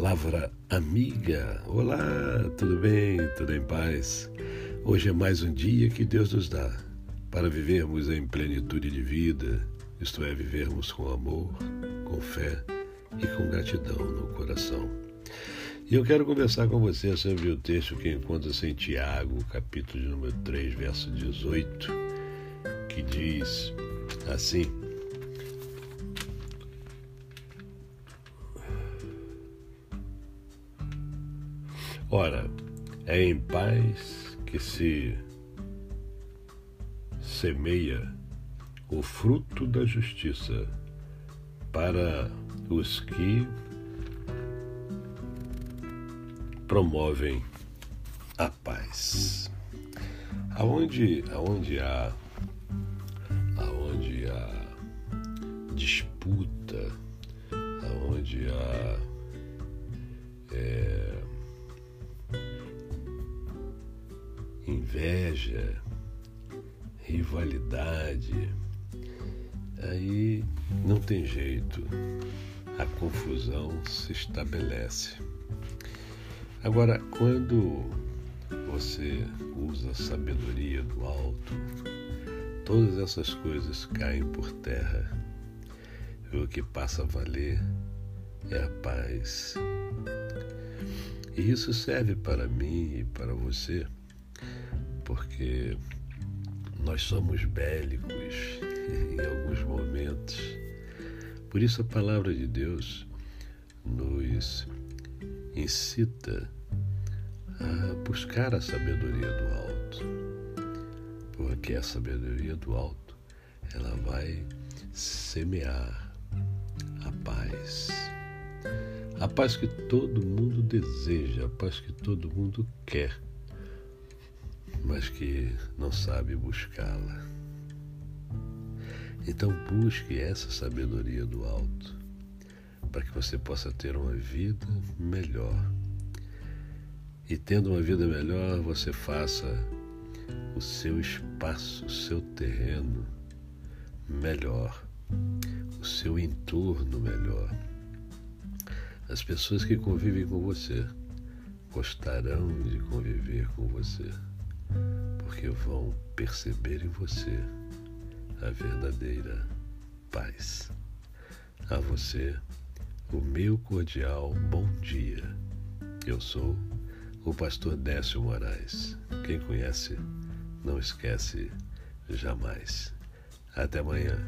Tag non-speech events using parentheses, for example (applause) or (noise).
palavra amiga. Olá, tudo bem? Tudo em paz? Hoje é mais um dia que Deus nos dá para vivermos em plenitude de vida, isto é, vivermos com amor, com fé e com gratidão no coração. E eu quero conversar com você sobre o texto que encontra-se em Tiago, capítulo número 3, verso 18, que diz assim. Ora, é em paz que se semeia o fruto da justiça para os que promovem a paz. Aonde, aonde há aonde há disputa, aonde há inveja, rivalidade, aí não tem jeito, a confusão se estabelece. Agora, quando você usa a sabedoria do alto, todas essas coisas caem por terra. E o que passa a valer é a paz. E isso serve para mim e para você porque nós somos bélicos (laughs) em alguns momentos. Por isso a palavra de Deus nos incita a buscar a sabedoria do alto. Porque a sabedoria do alto, ela vai semear a paz. A paz que todo mundo deseja, a paz que todo mundo quer mas que não sabe buscá-la. Então busque essa sabedoria do alto, para que você possa ter uma vida melhor. E tendo uma vida melhor, você faça o seu espaço, o seu terreno melhor, o seu entorno melhor. As pessoas que convivem com você gostarão de conviver com você porque vão perceber em você a verdadeira paz. A você, o meu cordial bom dia. Eu sou o pastor Décio Moraes. Quem conhece, não esquece jamais. Até amanhã.